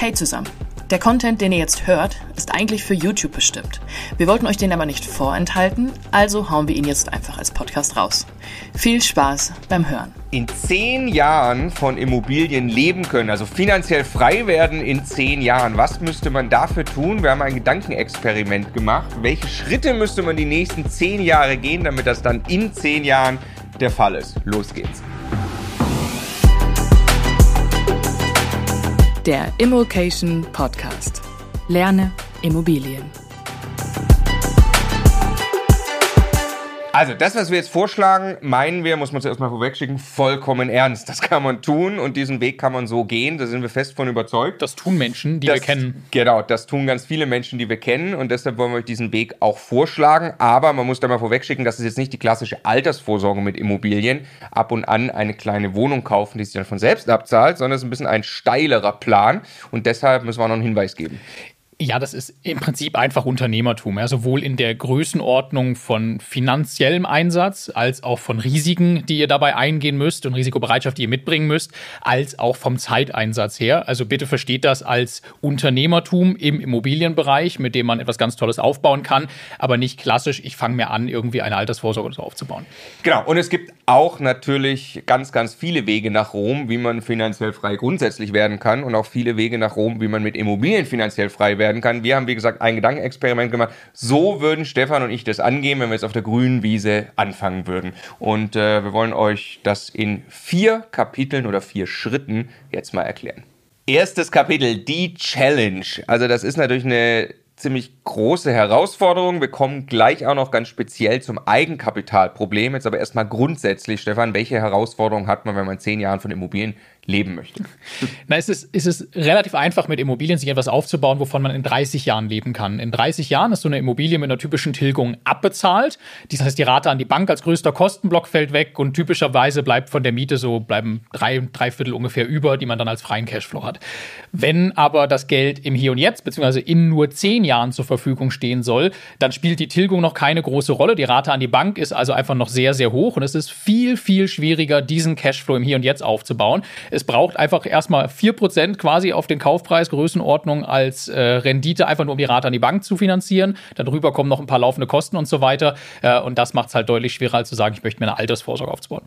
Hey zusammen. Der Content, den ihr jetzt hört, ist eigentlich für YouTube bestimmt. Wir wollten euch den aber nicht vorenthalten, also hauen wir ihn jetzt einfach als Podcast raus. Viel Spaß beim Hören. In zehn Jahren von Immobilien leben können, also finanziell frei werden in zehn Jahren. Was müsste man dafür tun? Wir haben ein Gedankenexperiment gemacht. Welche Schritte müsste man die nächsten zehn Jahre gehen, damit das dann in zehn Jahren der Fall ist? Los geht's. Der Immokation Podcast. Lerne Immobilien. Also, das, was wir jetzt vorschlagen, meinen wir, muss man zuerst mal vorwegschicken, vollkommen ernst. Das kann man tun und diesen Weg kann man so gehen. Da sind wir fest von überzeugt. Das tun Menschen, die das, wir kennen. Genau, das tun ganz viele Menschen, die wir kennen und deshalb wollen wir euch diesen Weg auch vorschlagen. Aber man muss da mal vorwegschicken, das ist jetzt nicht die klassische Altersvorsorge mit Immobilien. Ab und an eine kleine Wohnung kaufen, die sich dann von selbst abzahlt, sondern es ist ein bisschen ein steilerer Plan und deshalb müssen wir noch einen Hinweis geben. Ja, das ist im Prinzip einfach Unternehmertum, ja, sowohl in der Größenordnung von finanziellem Einsatz als auch von Risiken, die ihr dabei eingehen müsst und Risikobereitschaft, die ihr mitbringen müsst, als auch vom Zeiteinsatz her. Also bitte versteht das als Unternehmertum im Immobilienbereich, mit dem man etwas ganz Tolles aufbauen kann, aber nicht klassisch, ich fange mir an, irgendwie eine Altersvorsorge so aufzubauen. Genau, und es gibt auch natürlich ganz, ganz viele Wege nach Rom, wie man finanziell frei grundsätzlich werden kann und auch viele Wege nach Rom, wie man mit Immobilien finanziell frei werden werden kann. Wir haben, wie gesagt, ein Gedankenexperiment gemacht. So würden Stefan und ich das angehen, wenn wir jetzt auf der grünen Wiese anfangen würden. Und äh, wir wollen euch das in vier Kapiteln oder vier Schritten jetzt mal erklären. Erstes Kapitel, die Challenge. Also das ist natürlich eine ziemlich große Herausforderung. Wir kommen gleich auch noch ganz speziell zum Eigenkapitalproblem. Jetzt aber erstmal grundsätzlich, Stefan, welche Herausforderungen hat man, wenn man zehn Jahren von Immobilien leben möchte. Na, es ist, es ist relativ einfach, mit Immobilien sich etwas aufzubauen, wovon man in 30 Jahren leben kann. In 30 Jahren ist so eine Immobilie mit einer typischen Tilgung abbezahlt. Das heißt, die Rate an die Bank als größter Kostenblock fällt weg und typischerweise bleibt von der Miete so, bleiben drei, drei Viertel ungefähr über, die man dann als freien Cashflow hat. Wenn aber das Geld im Hier und Jetzt, beziehungsweise in nur 10 Jahren zur Verfügung stehen soll, dann spielt die Tilgung noch keine große Rolle. Die Rate an die Bank ist also einfach noch sehr, sehr hoch und es ist viel, viel schwieriger, diesen Cashflow im Hier und Jetzt aufzubauen braucht einfach erstmal 4% quasi auf den Kaufpreis Größenordnung als äh, Rendite, einfach nur um die Rate an die Bank zu finanzieren. Darüber kommen noch ein paar laufende Kosten und so weiter. Äh, und das macht es halt deutlich schwerer, als zu sagen, ich möchte mir eine Altersvorsorge aufzubauen.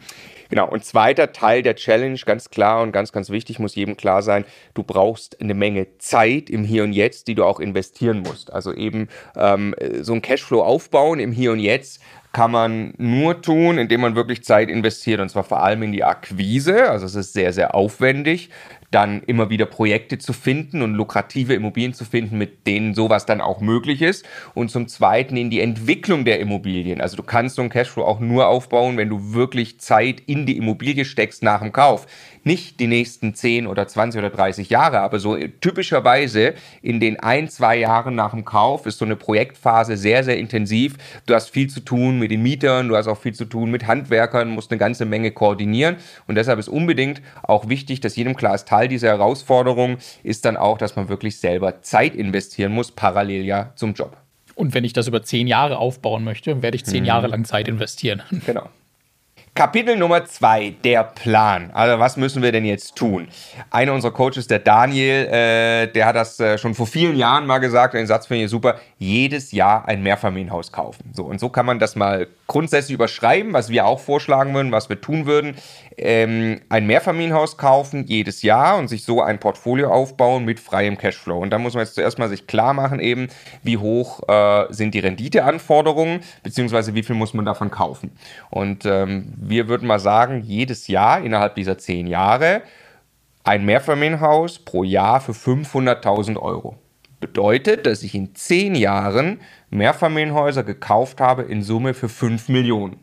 Genau, und zweiter Teil der Challenge, ganz klar und ganz, ganz wichtig, muss jedem klar sein, du brauchst eine Menge Zeit im Hier und Jetzt, die du auch investieren musst. Also eben ähm, so ein Cashflow aufbauen im Hier und Jetzt kann man nur tun, indem man wirklich Zeit investiert und zwar vor allem in die Akquise. Also es ist sehr, sehr aufwendig, dann immer wieder Projekte zu finden und lukrative Immobilien zu finden, mit denen sowas dann auch möglich ist. Und zum Zweiten in die Entwicklung der Immobilien. Also du kannst so ein Cashflow auch nur aufbauen, wenn du wirklich Zeit in die Immobilie steckst nach dem Kauf nicht die nächsten 10 oder 20 oder 30 Jahre, aber so typischerweise in den ein, zwei Jahren nach dem Kauf ist so eine Projektphase sehr, sehr intensiv. Du hast viel zu tun mit den Mietern, du hast auch viel zu tun mit Handwerkern, musst eine ganze Menge koordinieren und deshalb ist unbedingt auch wichtig, dass jedem klar ist, Teil dieser Herausforderung ist dann auch, dass man wirklich selber Zeit investieren muss, parallel ja zum Job. Und wenn ich das über zehn Jahre aufbauen möchte, werde ich zehn mhm. Jahre lang Zeit investieren. Genau. Kapitel Nummer zwei, der Plan. Also was müssen wir denn jetzt tun? Einer unserer Coaches, der Daniel, äh, der hat das äh, schon vor vielen Jahren mal gesagt, den Satz finde ich super, jedes Jahr ein Mehrfamilienhaus kaufen. So, und so kann man das mal grundsätzlich überschreiben, was wir auch vorschlagen würden, was wir tun würden. Ähm, ein Mehrfamilienhaus kaufen jedes Jahr und sich so ein Portfolio aufbauen mit freiem Cashflow. Und da muss man jetzt zuerst mal sich klar machen eben, wie hoch äh, sind die Renditeanforderungen, beziehungsweise wie viel muss man davon kaufen. Und ähm, wir würden mal sagen, jedes Jahr innerhalb dieser zehn Jahre ein Mehrfamilienhaus pro Jahr für 500.000 Euro. Bedeutet, dass ich in zehn Jahren Mehrfamilienhäuser gekauft habe in Summe für 5 Millionen.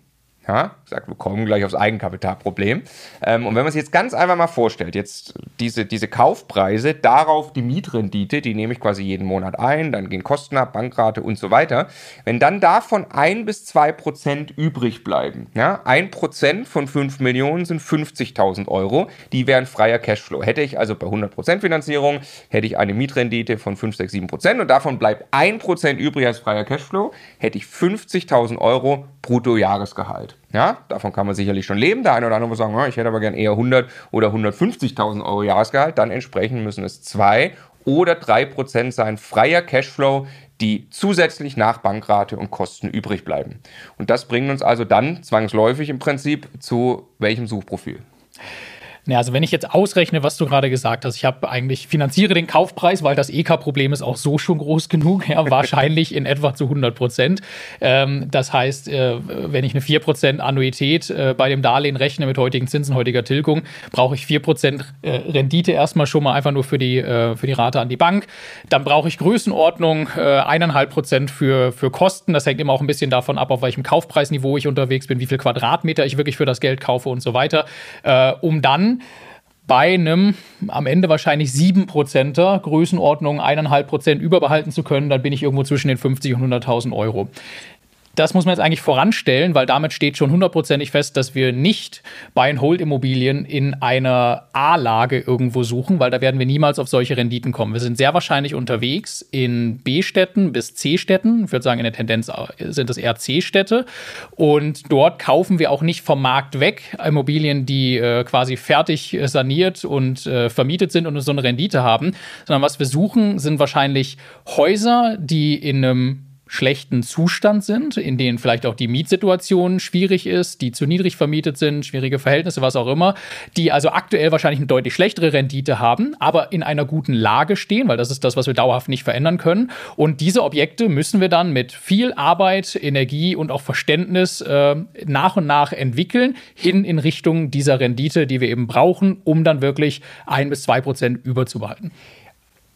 Ja, sagt, wir kommen gleich aufs Eigenkapitalproblem. Ähm, und wenn man sich jetzt ganz einfach mal vorstellt, jetzt diese, diese Kaufpreise, darauf die Mietrendite, die nehme ich quasi jeden Monat ein, dann gehen Kosten ab, Bankrate und so weiter. Wenn dann davon ein bis zwei Prozent übrig bleiben, ja, ein Prozent von fünf Millionen sind 50.000 Euro, die wären freier Cashflow. Hätte ich also bei 100 Prozent Finanzierung, hätte ich eine Mietrendite von 5, 6, 7 Prozent und davon bleibt ein Prozent übrig als freier Cashflow, hätte ich 50.000 Euro Bruttojahresgehalt. Ja, davon kann man sicherlich schon leben. Der eine oder andere muss sagen, ich hätte aber gern eher 100 oder 150.000 Euro Jahresgehalt. Dann entsprechend müssen es zwei oder 3% sein freier Cashflow, die zusätzlich nach Bankrate und Kosten übrig bleiben. Und das bringt uns also dann zwangsläufig im Prinzip zu welchem Suchprofil? Ja, also wenn ich jetzt ausrechne, was du gerade gesagt hast, ich habe eigentlich finanziere den Kaufpreis, weil das EK-Problem ist auch so schon groß genug, ja, wahrscheinlich in etwa zu 100 Prozent. Ähm, das heißt, äh, wenn ich eine 4 Prozent Annuität äh, bei dem Darlehen rechne mit heutigen Zinsen, heutiger Tilgung, brauche ich 4 Prozent äh, Rendite erstmal schon mal einfach nur für die, äh, für die Rate an die Bank. Dann brauche ich Größenordnung äh, eineinhalb Prozent für, für Kosten. Das hängt immer auch ein bisschen davon ab, auf welchem Kaufpreisniveau ich unterwegs bin, wie viel Quadratmeter ich wirklich für das Geld kaufe und so weiter, äh, um dann bei einem am Ende wahrscheinlich 7%er Größenordnung 1,5% überbehalten zu können, dann bin ich irgendwo zwischen den 50 und 100.000 Euro. Das muss man jetzt eigentlich voranstellen, weil damit steht schon hundertprozentig fest, dass wir nicht Buy-and-Hold-Immobilien in einer A-Lage irgendwo suchen, weil da werden wir niemals auf solche Renditen kommen. Wir sind sehr wahrscheinlich unterwegs in B-Städten bis C-Städten. Ich würde sagen, in der Tendenz sind es eher C-Städte. Und dort kaufen wir auch nicht vom Markt weg Immobilien, die äh, quasi fertig saniert und äh, vermietet sind und so eine Rendite haben, sondern was wir suchen, sind wahrscheinlich Häuser, die in einem schlechten Zustand sind, in denen vielleicht auch die Mietsituation schwierig ist, die zu niedrig vermietet sind, schwierige Verhältnisse, was auch immer, die also aktuell wahrscheinlich eine deutlich schlechtere Rendite haben, aber in einer guten Lage stehen, weil das ist das, was wir dauerhaft nicht verändern können. Und diese Objekte müssen wir dann mit viel Arbeit, Energie und auch Verständnis äh, nach und nach entwickeln, hin in Richtung dieser Rendite, die wir eben brauchen, um dann wirklich ein bis zwei Prozent überzubehalten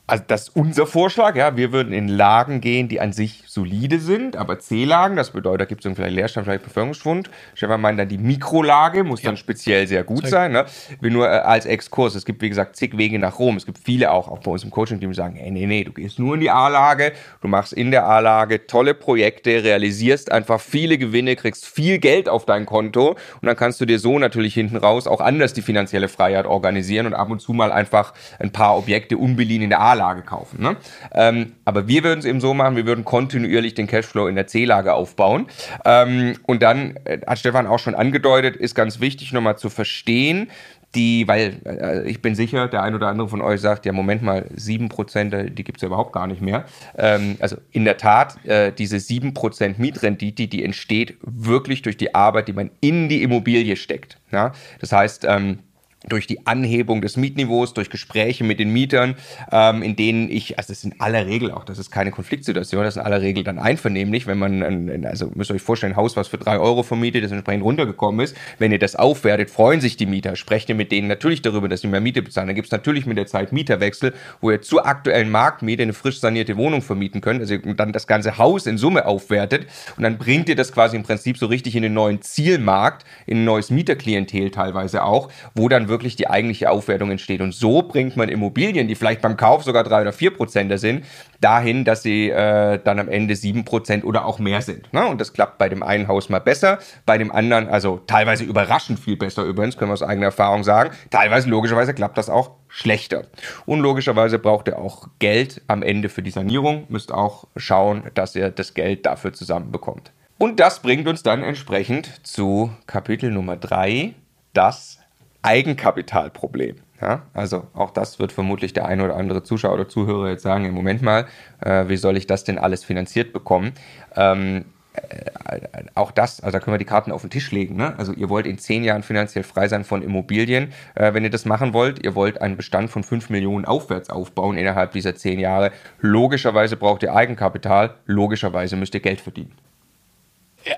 also das ist unser Vorschlag, ja, wir würden in Lagen gehen, die an sich solide sind, aber C-Lagen, das bedeutet, da gibt es vielleicht Leerstand, vielleicht Bevölkerungsschwund. Stefan meint dann, die Mikrolage muss ja. dann speziell sehr gut sein. Ne? Wir nur äh, als Exkurs, es gibt wie gesagt zig Wege nach Rom. Es gibt viele auch, auch bei uns im Coaching-Team, die sagen, hey, nee, nee, du gehst nur in die A-Lage, du machst in der A-Lage tolle Projekte, realisierst einfach viele Gewinne, kriegst viel Geld auf dein Konto und dann kannst du dir so natürlich hinten raus auch anders die finanzielle Freiheit organisieren und ab und zu mal einfach ein paar Objekte unbeliehen in der A-Lage A-Lage kaufen. Ne? Ähm, aber wir würden es eben so machen, wir würden kontinuierlich den Cashflow in der C-Lage aufbauen. Ähm, und dann, äh, hat Stefan auch schon angedeutet, ist ganz wichtig nochmal zu verstehen, die, weil äh, ich bin sicher, der ein oder andere von euch sagt, ja, Moment mal, 7%, die gibt es ja überhaupt gar nicht mehr. Ähm, also in der Tat, äh, diese 7% Mietrendite, die entsteht wirklich durch die Arbeit, die man in die Immobilie steckt. Ja? Das heißt, ähm, durch die Anhebung des Mietniveaus, durch Gespräche mit den Mietern, ähm, in denen ich, also das in aller Regel auch, das ist keine Konfliktsituation, das in aller Regel dann einvernehmlich, wenn man, ein, also müsst ihr euch vorstellen, ein Haus, was für drei Euro vermietet, das entsprechend runtergekommen ist, wenn ihr das aufwertet, freuen sich die Mieter, sprecht ihr mit denen natürlich darüber, dass sie mehr Miete bezahlen. Dann gibt es natürlich mit der Zeit Mieterwechsel, wo ihr zur aktuellen Marktmiete eine frisch sanierte Wohnung vermieten könnt, also dann das ganze Haus in Summe aufwertet. Und dann bringt ihr das quasi im Prinzip so richtig in den neuen Zielmarkt, in ein neues Mieterklientel teilweise auch, wo dann wirklich die eigentliche Aufwertung entsteht. Und so bringt man Immobilien, die vielleicht beim Kauf sogar drei oder vier Prozent sind, dahin, dass sie äh, dann am Ende sieben Prozent oder auch mehr sind. Ne? Und das klappt bei dem einen Haus mal besser, bei dem anderen, also teilweise überraschend viel besser übrigens, können wir aus eigener Erfahrung sagen. Teilweise logischerweise klappt das auch schlechter. Und logischerweise braucht ihr auch Geld am Ende für die Sanierung. Müsst auch schauen, dass ihr das Geld dafür zusammenbekommt. Und das bringt uns dann entsprechend zu Kapitel Nummer drei, das Eigenkapitalproblem. Ja, also auch das wird vermutlich der eine oder andere Zuschauer oder Zuhörer jetzt sagen, im Moment mal, äh, wie soll ich das denn alles finanziert bekommen? Ähm, äh, auch das, also da können wir die Karten auf den Tisch legen. Ne? Also ihr wollt in zehn Jahren finanziell frei sein von Immobilien. Äh, wenn ihr das machen wollt, ihr wollt einen Bestand von fünf Millionen aufwärts aufbauen innerhalb dieser zehn Jahre. Logischerweise braucht ihr Eigenkapital, logischerweise müsst ihr Geld verdienen.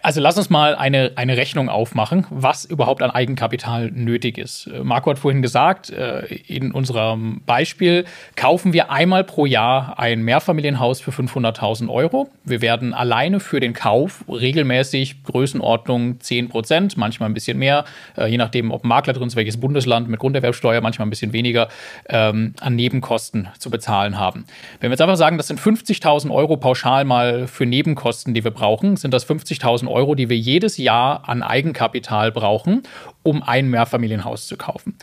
Also lass uns mal eine, eine Rechnung aufmachen, was überhaupt an Eigenkapital nötig ist. Äh, Marco hat vorhin gesagt, äh, in unserem Beispiel kaufen wir einmal pro Jahr ein Mehrfamilienhaus für 500.000 Euro. Wir werden alleine für den Kauf regelmäßig Größenordnung 10 Prozent, manchmal ein bisschen mehr, äh, je nachdem, ob Makler drin ist, welches Bundesland mit Grunderwerbsteuer, manchmal ein bisschen weniger, ähm, an Nebenkosten zu bezahlen haben. Wenn wir jetzt einfach sagen, das sind 50.000 Euro pauschal mal für Nebenkosten, die wir brauchen, sind das 50.000 10.000 Euro, die wir jedes Jahr an Eigenkapital brauchen, um ein Mehrfamilienhaus zu kaufen.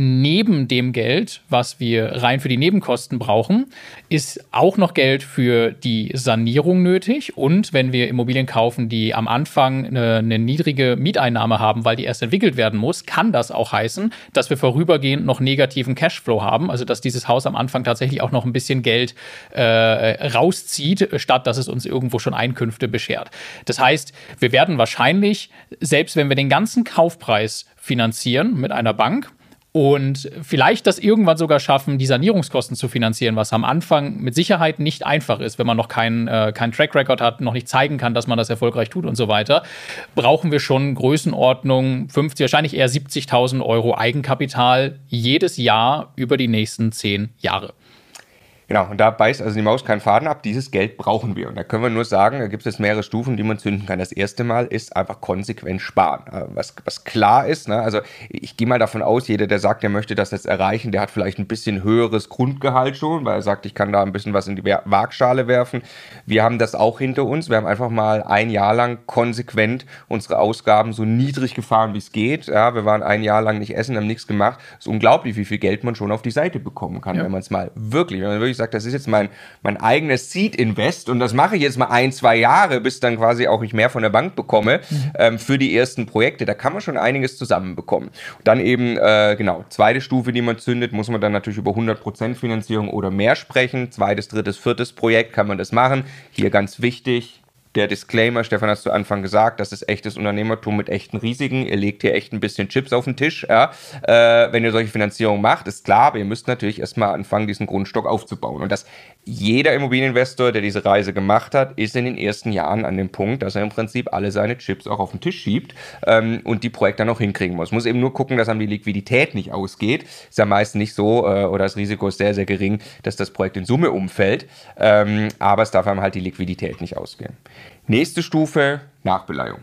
Neben dem Geld, was wir rein für die Nebenkosten brauchen, ist auch noch Geld für die Sanierung nötig. Und wenn wir Immobilien kaufen, die am Anfang eine, eine niedrige Mieteinnahme haben, weil die erst entwickelt werden muss, kann das auch heißen, dass wir vorübergehend noch negativen Cashflow haben. Also dass dieses Haus am Anfang tatsächlich auch noch ein bisschen Geld äh, rauszieht, statt dass es uns irgendwo schon Einkünfte beschert. Das heißt, wir werden wahrscheinlich, selbst wenn wir den ganzen Kaufpreis finanzieren mit einer Bank, und vielleicht das irgendwann sogar schaffen, die Sanierungskosten zu finanzieren, was am Anfang mit Sicherheit nicht einfach ist, wenn man noch keinen äh, kein Track Record hat, noch nicht zeigen kann, dass man das erfolgreich tut und so weiter, brauchen wir schon Größenordnung 50, wahrscheinlich eher 70.000 Euro Eigenkapital jedes Jahr über die nächsten zehn Jahre. Genau, und da beißt also die Maus keinen Faden ab. Dieses Geld brauchen wir. Und da können wir nur sagen, da gibt es mehrere Stufen, die man zünden kann. Das erste Mal ist einfach konsequent sparen. Äh, was, was klar ist, ne? also ich gehe mal davon aus, jeder, der sagt, der möchte das jetzt erreichen, der hat vielleicht ein bisschen höheres Grundgehalt schon, weil er sagt, ich kann da ein bisschen was in die Waagschale werfen. Wir haben das auch hinter uns. Wir haben einfach mal ein Jahr lang konsequent unsere Ausgaben so niedrig gefahren, wie es geht. Ja, wir waren ein Jahr lang nicht essen, haben nichts gemacht. Es ist unglaublich, wie viel Geld man schon auf die Seite bekommen kann, ja. wenn man es mal wirklich, wenn man wirklich sagt, das ist jetzt mein, mein eigenes Seed-Invest und das mache ich jetzt mal ein, zwei Jahre, bis dann quasi auch ich mehr von der Bank bekomme mhm. ähm, für die ersten Projekte. Da kann man schon einiges zusammenbekommen. Dann eben, äh, genau, zweite Stufe, die man zündet, muss man dann natürlich über 100% Finanzierung oder mehr sprechen. Zweites, drittes, viertes Projekt kann man das machen. Hier ganz wichtig, der Disclaimer, Stefan, hast du Anfang gesagt, das ist echtes Unternehmertum mit echten Risiken. Ihr legt hier echt ein bisschen Chips auf den Tisch, ja. Äh, wenn ihr solche Finanzierung macht, ist klar, aber ihr müsst natürlich erstmal anfangen, diesen Grundstock aufzubauen. Und das jeder Immobilieninvestor, der diese Reise gemacht hat, ist in den ersten Jahren an dem Punkt, dass er im Prinzip alle seine Chips auch auf den Tisch schiebt ähm, und die Projekte dann auch hinkriegen muss. Muss eben nur gucken, dass einem die Liquidität nicht ausgeht. Ist ja meist nicht so äh, oder das Risiko ist sehr, sehr gering, dass das Projekt in Summe umfällt. Ähm, aber es darf einem halt die Liquidität nicht ausgehen. Nächste Stufe, Nachbeleihung.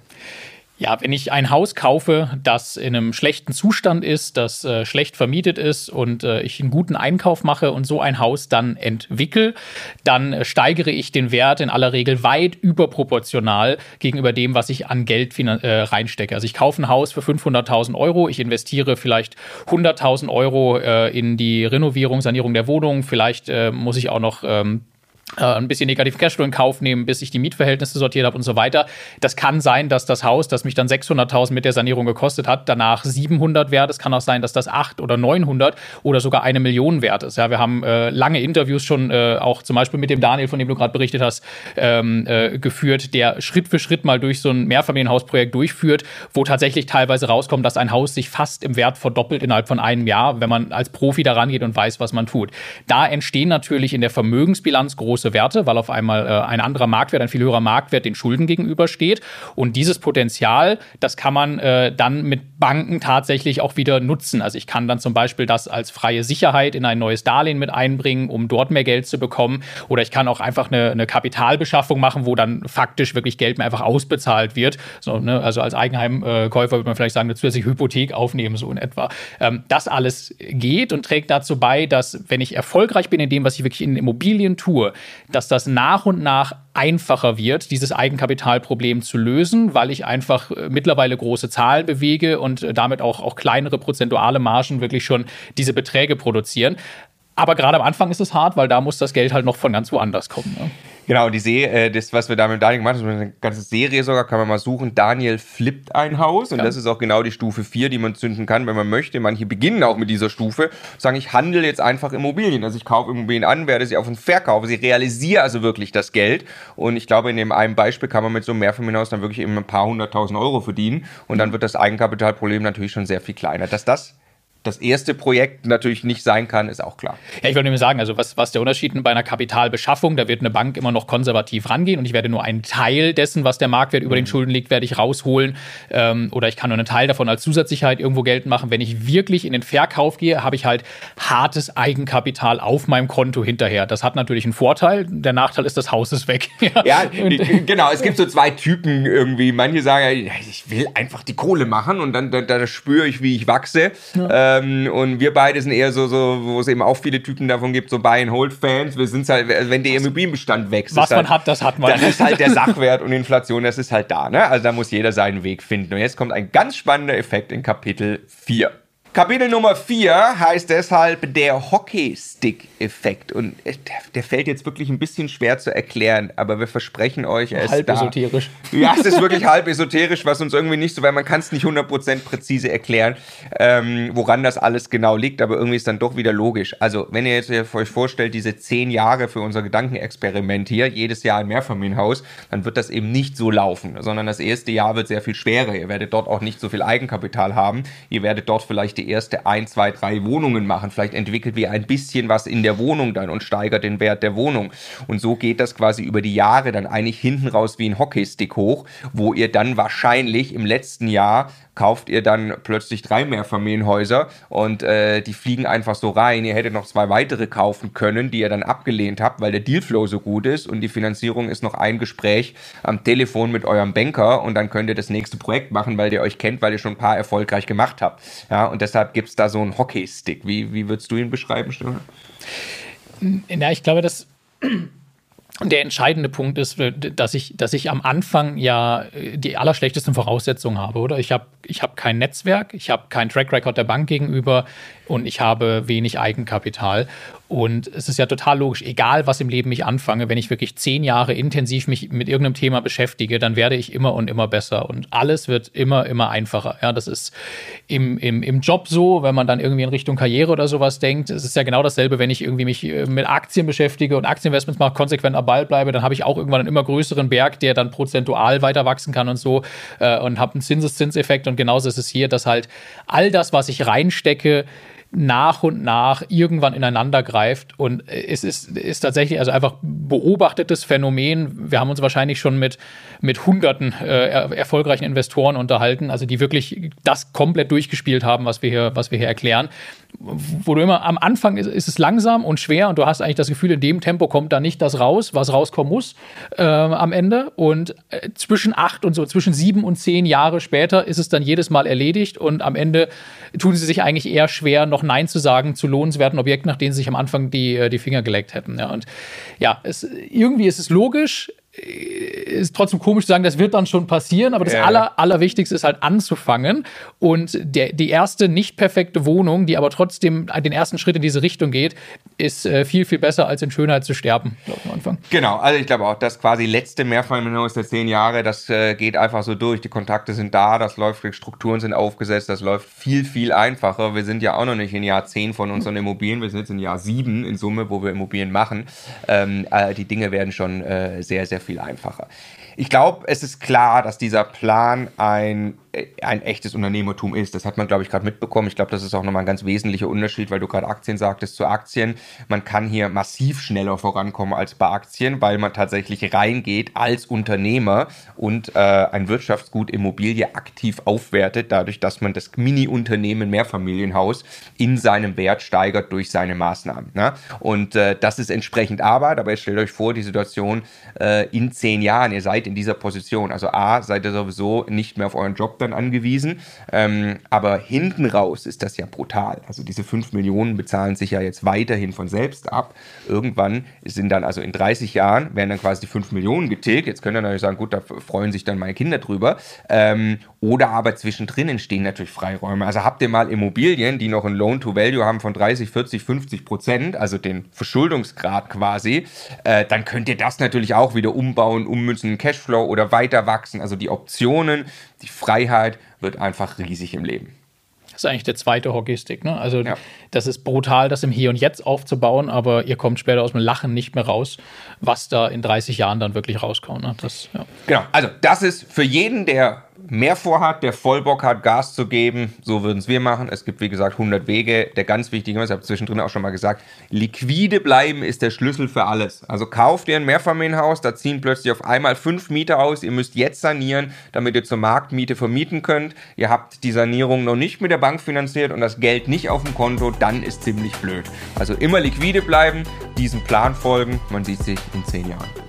Ja, wenn ich ein Haus kaufe, das in einem schlechten Zustand ist, das äh, schlecht vermietet ist und äh, ich einen guten Einkauf mache und so ein Haus dann entwickle, dann äh, steigere ich den Wert in aller Regel weit überproportional gegenüber dem, was ich an Geld äh, reinstecke. Also ich kaufe ein Haus für 500.000 Euro, ich investiere vielleicht 100.000 Euro äh, in die Renovierung, Sanierung der Wohnung, vielleicht äh, muss ich auch noch ähm, äh, ein bisschen negativ Cashflow in Kauf nehmen, bis ich die Mietverhältnisse sortiert habe und so weiter. Das kann sein, dass das Haus, das mich dann 600.000 mit der Sanierung gekostet hat, danach 700 wert. Es kann auch sein, dass das 8 oder 900 oder sogar eine Million wert ist. Ja, wir haben äh, lange Interviews schon äh, auch zum Beispiel mit dem Daniel, von dem du gerade berichtet hast, ähm, äh, geführt, der Schritt für Schritt mal durch so ein Mehrfamilienhausprojekt durchführt, wo tatsächlich teilweise rauskommt, dass ein Haus sich fast im Wert verdoppelt innerhalb von einem Jahr, wenn man als Profi daran geht und weiß, was man tut. Da entstehen natürlich in der Vermögensbilanz große große Werte, weil auf einmal äh, ein anderer Marktwert, ein viel höherer Marktwert den Schulden gegenübersteht. Und dieses Potenzial, das kann man äh, dann mit Banken tatsächlich auch wieder nutzen. Also ich kann dann zum Beispiel das als freie Sicherheit in ein neues Darlehen mit einbringen, um dort mehr Geld zu bekommen. Oder ich kann auch einfach eine, eine Kapitalbeschaffung machen, wo dann faktisch wirklich Geld mir einfach ausbezahlt wird. So, ne? Also als Eigenheimkäufer würde man vielleicht sagen, eine zusätzliche Hypothek aufnehmen, so in etwa. Ähm, das alles geht und trägt dazu bei, dass wenn ich erfolgreich bin in dem, was ich wirklich in Immobilien tue, dass das nach und nach einfacher wird, dieses Eigenkapitalproblem zu lösen, weil ich einfach äh, mittlerweile große Zahlen bewege und äh, damit auch, auch kleinere prozentuale Margen wirklich schon diese Beträge produzieren. Aber gerade am Anfang ist es hart, weil da muss das Geld halt noch von ganz woanders kommen. Ne? Genau, die See, äh, das, was wir da mit Daniel gemacht haben, eine ganze Serie sogar, kann man mal suchen. Daniel flippt ein Haus und ja. das ist auch genau die Stufe 4, die man zünden kann, wenn man möchte. Manche beginnen auch mit dieser Stufe, sagen, ich handle jetzt einfach Immobilien. Also ich kaufe Immobilien an, werde sie auf den Verkauf, sie realisiere also wirklich das Geld. Und ich glaube, in dem einen Beispiel kann man mit so einem Mehrfamilienhaus dann wirklich eben ein paar hunderttausend Euro verdienen und dann wird das Eigenkapitalproblem natürlich schon sehr viel kleiner. Dass das das erste Projekt natürlich nicht sein kann, ist auch klar. Ja, ich wollte nur sagen, also was, was der Unterschied bei einer Kapitalbeschaffung, da wird eine Bank immer noch konservativ rangehen und ich werde nur einen Teil dessen, was der Marktwert über mhm. den Schulden liegt, werde ich rausholen ähm, oder ich kann nur einen Teil davon als Zusatzsicherheit irgendwo geltend machen. Wenn ich wirklich in den Verkauf gehe, habe ich halt hartes Eigenkapital auf meinem Konto hinterher. Das hat natürlich einen Vorteil. Der Nachteil ist, das Haus ist weg. ja, genau. Es gibt so zwei Typen irgendwie. Manche sagen, ich will einfach die Kohle machen und dann da, da spüre ich, wie ich wachse. Ja. Ähm, und wir beide sind eher so, so, wo es eben auch viele Typen davon gibt, so Buy-and-Hold-Fans. Wir sind halt, wenn der Immobilienbestand wächst. Was man halt, hat, das hat man. Das ist halt der Sachwert und Inflation, das ist halt da. Ne? Also da muss jeder seinen Weg finden. Und jetzt kommt ein ganz spannender Effekt in Kapitel 4. Kapitel Nummer 4 heißt deshalb der Hockeystick-Effekt. Und der, der, fällt jetzt wirklich ein bisschen schwer zu erklären, aber wir versprechen euch, er ist halb da. esoterisch. Ja, es ist wirklich halb esoterisch, was uns irgendwie nicht so, weil man kann es nicht 100% präzise erklären, ähm, woran das alles genau liegt, aber irgendwie ist dann doch wieder logisch. Also, wenn ihr jetzt euch vorstellt, diese zehn Jahre für unser Gedankenexperiment hier, jedes Jahr ein Mehrfamilienhaus, dann wird das eben nicht so laufen, sondern das erste Jahr wird sehr viel schwerer. Ihr werdet dort auch nicht so viel Eigenkapital haben. Ihr werdet dort vielleicht die erste ein, zwei, drei Wohnungen machen. Vielleicht entwickelt wir ein bisschen was in der Wohnung dann und steigert den Wert der Wohnung. Und so geht das quasi über die Jahre dann eigentlich hinten raus wie ein Hockeystick hoch, wo ihr dann wahrscheinlich im letzten Jahr kauft ihr dann plötzlich drei Mehrfamilienhäuser und äh, die fliegen einfach so rein. Ihr hättet noch zwei weitere kaufen können, die ihr dann abgelehnt habt, weil der Dealflow so gut ist und die Finanzierung ist noch ein Gespräch am Telefon mit eurem Banker und dann könnt ihr das nächste Projekt machen, weil ihr euch kennt, weil ihr schon ein paar erfolgreich gemacht habt. Ja, und deshalb gibt es da so einen Hockeystick. Wie, wie würdest du ihn beschreiben, Stefan? Ja, ich glaube, dass der entscheidende Punkt ist, dass ich, dass ich am Anfang ja äh, die allerschlechtesten Voraussetzungen habe, oder? Ich habe ich hab kein Netzwerk, ich habe keinen Track Record der Bank gegenüber und ich habe wenig Eigenkapital. Und es ist ja total logisch, egal was im Leben ich anfange, wenn ich wirklich zehn Jahre intensiv mich mit irgendeinem Thema beschäftige, dann werde ich immer und immer besser und alles wird immer, immer einfacher. Ja, das ist im, im, im Job so, wenn man dann irgendwie in Richtung Karriere oder sowas denkt. Es ist ja genau dasselbe, wenn ich irgendwie mich äh, mit Aktien beschäftige und Aktieninvestments mache, konsequent am Ball bleibe, dann habe ich auch irgendwann einen immer größeren Berg, der dann prozentual weiter wachsen kann und so äh, und habe einen Zinseszinseffekt und genauso ist es hier, dass halt all das, was ich reinstecke, nach und nach irgendwann ineinander greift. Und es ist, ist tatsächlich also einfach beobachtetes Phänomen. Wir haben uns wahrscheinlich schon mit, mit hunderten äh, erfolgreichen Investoren unterhalten, also die wirklich das komplett durchgespielt haben, was wir hier, was wir hier erklären wo du immer am Anfang ist, ist, es langsam und schwer und du hast eigentlich das Gefühl, in dem Tempo kommt da nicht das raus, was rauskommen muss äh, am Ende. Und äh, zwischen acht und so, zwischen sieben und zehn Jahre später ist es dann jedes Mal erledigt und am Ende tun sie sich eigentlich eher schwer, noch Nein zu sagen zu lohnenswerten Objekten, nach denen sie sich am Anfang die, äh, die Finger geleckt hätten. Ja, und ja, es, irgendwie ist es logisch, ist trotzdem komisch zu sagen, das wird dann schon passieren, aber das ja. Aller, Allerwichtigste ist halt anzufangen und der, die erste nicht perfekte Wohnung, die aber trotzdem den ersten Schritt in diese Richtung geht, ist äh, viel, viel besser als in Schönheit zu sterben, glaube am Anfang. Genau, also ich glaube auch, das quasi letzte Mehrfamilienhaus der zehn Jahre, das äh, geht einfach so durch, die Kontakte sind da, das läuft, die Strukturen sind aufgesetzt, das läuft viel, viel einfacher. Wir sind ja auch noch nicht in Jahr zehn von unseren Immobilien, wir sind jetzt in Jahr sieben in Summe, wo wir Immobilien machen. Ähm, äh, die Dinge werden schon äh, sehr, sehr viel einfacher. Ich glaube, es ist klar, dass dieser Plan ein ein echtes Unternehmertum ist. Das hat man, glaube ich, gerade mitbekommen. Ich glaube, das ist auch nochmal ein ganz wesentlicher Unterschied, weil du gerade Aktien sagtest zu Aktien. Man kann hier massiv schneller vorankommen als bei Aktien, weil man tatsächlich reingeht als Unternehmer und äh, ein Wirtschaftsgut Immobilie aktiv aufwertet, dadurch, dass man das Mini-Unternehmen Mehrfamilienhaus in seinem Wert steigert durch seine Maßnahmen. Ne? Und äh, das ist entsprechend Arbeit, aber jetzt stellt euch vor, die Situation äh, in zehn Jahren, ihr seid in dieser Position. Also A, seid ihr sowieso nicht mehr auf euren Job dann angewiesen. Ähm, aber hinten raus ist das ja brutal. Also diese 5 Millionen bezahlen sich ja jetzt weiterhin von selbst ab. Irgendwann sind dann, also in 30 Jahren, werden dann quasi die 5 Millionen getilgt. Jetzt können dann natürlich sagen, gut, da freuen sich dann meine Kinder drüber. Ähm, oder aber zwischendrin entstehen natürlich Freiräume. Also habt ihr mal Immobilien, die noch ein Loan-to-Value haben von 30, 40, 50 Prozent, also den Verschuldungsgrad quasi, äh, dann könnt ihr das natürlich auch wieder umbauen, ummünzen in Cashflow oder weiter wachsen. Also die Optionen, die Freiheit wird einfach riesig im Leben. Das ist eigentlich der zweite Hockeystick. Ne? Also ja. das ist brutal, das im Hier und Jetzt aufzubauen, aber ihr kommt später aus dem Lachen nicht mehr raus, was da in 30 Jahren dann wirklich rauskommt. Ne? Das, ja. Genau, also das ist für jeden, der mehr vorhat, der voll Bock hat, Gas zu geben, so würden es wir machen. Es gibt, wie gesagt, 100 Wege. Der ganz wichtige, ich habe zwischendrin auch schon mal gesagt, liquide bleiben ist der Schlüssel für alles. Also kauft ihr ein Mehrfamilienhaus, da ziehen plötzlich auf einmal fünf Mieter aus. Ihr müsst jetzt sanieren, damit ihr zur Marktmiete vermieten könnt. Ihr habt die Sanierung noch nicht mit der Bank finanziert und das Geld nicht auf dem Konto, dann ist ziemlich blöd. Also immer liquide bleiben, diesem Plan folgen. Man sieht sich in zehn Jahren.